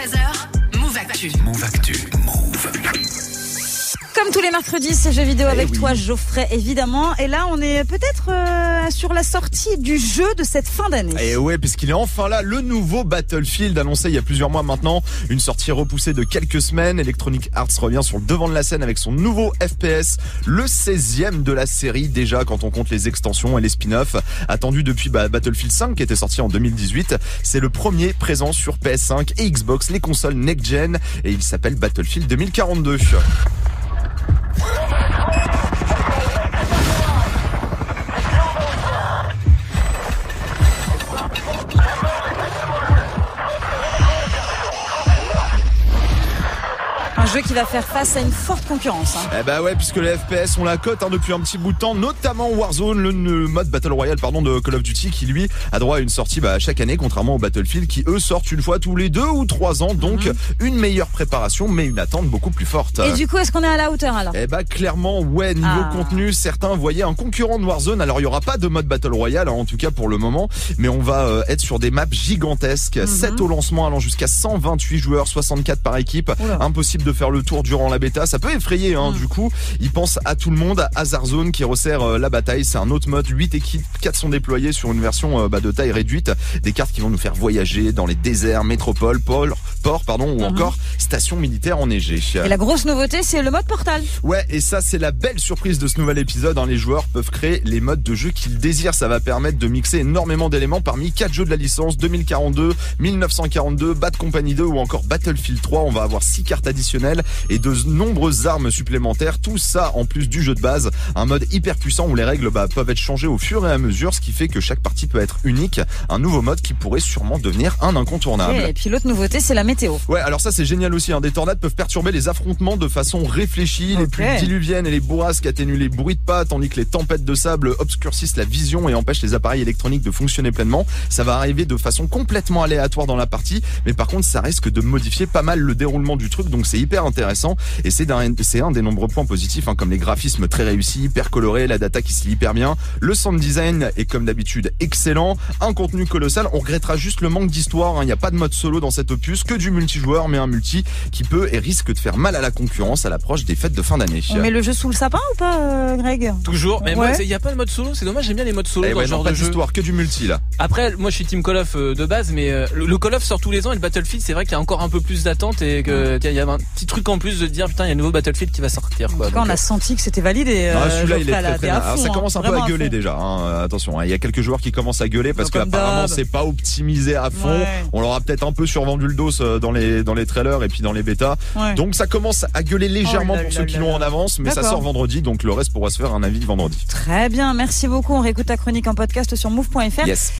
13h, Move Actu. Move Actu. Move. Comme tous les mercredis, c'est jeux vidéo avec oui. toi, Geoffrey, évidemment. Et là, on est peut-être euh, sur la sortie du jeu de cette fin d'année. Et ouais, puisqu'il est enfin là, le nouveau Battlefield annoncé il y a plusieurs mois maintenant. Une sortie repoussée de quelques semaines. Electronic Arts revient sur le devant de la scène avec son nouveau FPS, le 16e de la série déjà quand on compte les extensions et les spin-offs. Attendu depuis bah, Battlefield 5 qui était sorti en 2018. C'est le premier présent sur PS5 et Xbox, les consoles next-gen. Et il s'appelle Battlefield 2042. Jeu qui va faire face à une forte concurrence. hein. Eh bah ouais, puisque les FPS ont la cote hein, depuis un petit bout de temps, notamment Warzone, le, le mode Battle Royale pardon de Call of Duty, qui lui a droit à une sortie bah, chaque année, contrairement au Battlefield, qui eux sortent une fois tous les deux ou trois ans, donc une meilleure préparation, mais une attente beaucoup plus forte. Et du coup, est-ce qu'on est à la hauteur alors? Eh bah clairement ouais niveau Ah. contenu certains voyaient un concurrent de Warzone alors il y aura pas de mode Battle Royale hein, en tout cas pour le moment mais on va euh, être sur des maps gigantesques Mhm. 7 au lancement allant jusqu'à 128 joueurs 64 par équipe Oula. impossible de faire le tour durant la bêta. Ça peut effrayer hein, Mhm. du coup. Ils pensent à tout le monde Hazard Zone qui resserre euh, la bataille. C'est un autre mode. 8 équipes 4 sont déployées sur une version euh, bah, de taille réduite. Des cartes qui vont nous faire voyager dans les déserts métropoles pôles ports pardon ou Mhm. encore stations militaires enneigées Et la grosse nouveauté, c'est le mode portal. Ouais, et ça c'est la belle surprise de ce nouvel épisode. hein. Les joueurs peuvent créer les modes de jeu qu'ils désirent. Ça va permettre de mixer énormément d'éléments parmi quatre jeux de la licence 2042, 1942, Bad Company 2 ou encore Battlefield 3. On va avoir six cartes additionnelles et de nombreuses armes supplémentaires. Tout ça en plus du jeu de base. Un mode hyper puissant où les règles bah, peuvent être changées au fur et à mesure, ce qui fait que chaque partie peut être unique. Un nouveau mode qui pourrait sûrement devenir un incontournable. Et puis l'autre nouveauté, c'est la météo. Ouais, alors ça c'est génial aussi. Hein. Des tornades peuvent perturber les affrontements de façon réfléchie. Les pluies diluviennes et les bourrasques atténuent les bruits de pas, tandis que les tempêtes de sable obscurcissent la vision et empêchent les appareils électroniques de fonctionner pleinement. Ça va arriver de façon complètement aléatoire dans la partie, mais par contre ça risque de modifier pas mal le déroulement du truc, donc c'est hyper intéressant. Et c'est c'est un des nombreux points positifs, hein, comme les graphismes très réussis, hyper colorés, la data qui se lit hyper bien. Le sound design est comme d'habitude excellent. Un contenu colossal. On regrettera juste le manque d'histoire. hein. Il n'y a pas de mode solo dans cet opus, que du multijoueur, mais un multi qui peut et risque de faire mal à la concurrence à l'approche des fêtes de fin d'année. On met le jeu sous le sapin ou pas, euh, Greg? Toujours, mais Ouais. il n'y a pas de mode solo, c'est dommage, j'aime bien les modes solo Eh dans ouais, ce non, genre pas de jeu. d'histoire, que du multi là. Après, moi je suis Team Call of euh, de base, mais euh, le, le Call of sort tous les ans et le Battlefield, c'est vrai qu'il y a encore un peu plus d'attente et que tiens, il y a un petit truc en plus de dire putain, il y a un nouveau Battlefield qui va sortir. En Quoi. tout cas, on a senti que c'était validé. euh, Ah, celui-là, il est très très Alors, fond, ça hein. commence un peu à gueuler déjà. hein. Attention, hein, il y a quelques joueurs qui commencent à gueuler parce que Comme apparemment d'hab. c'est pas optimisé à fond. Ouais. On leur a peut-être un peu survendu le dos dans les dans les trailers et puis dans les bêtas. Ouais. Donc ça commence à gueuler légèrement Oh là pour là ceux qui l'ont en avance, mais ça sort vendredi, donc le reste pourra se faire un avis vendredi. Très bien, merci beaucoup. On réécoute ta chronique en podcast sur move.fr. Yes.